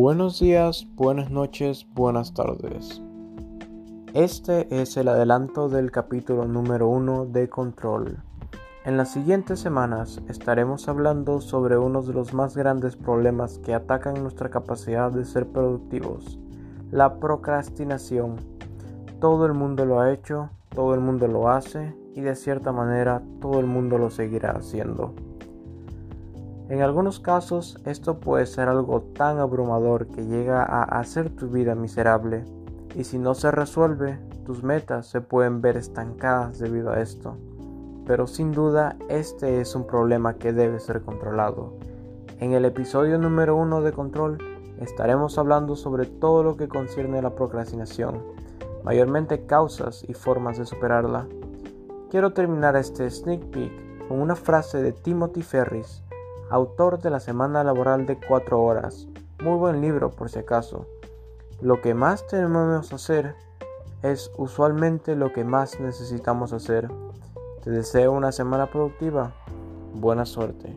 Buenos días, buenas noches, buenas tardes. Este es el adelanto del capítulo número 1 de Control. En las siguientes semanas estaremos hablando sobre uno de los más grandes problemas que atacan nuestra capacidad de ser productivos, la procrastinación. Todo el mundo lo ha hecho, todo el mundo lo hace y de cierta manera todo el mundo lo seguirá haciendo. En algunos casos esto puede ser algo tan abrumador que llega a hacer tu vida miserable y si no se resuelve, tus metas se pueden ver estancadas debido a esto. Pero sin duda este es un problema que debe ser controlado. En el episodio número 1 de Control estaremos hablando sobre todo lo que concierne a la procrastinación, mayormente causas y formas de superarla. Quiero terminar este sneak peek con una frase de Timothy Ferris autor de la Semana Laboral de 4 Horas. Muy buen libro por si acaso. Lo que más tenemos que hacer es usualmente lo que más necesitamos hacer. Te deseo una semana productiva. Buena suerte.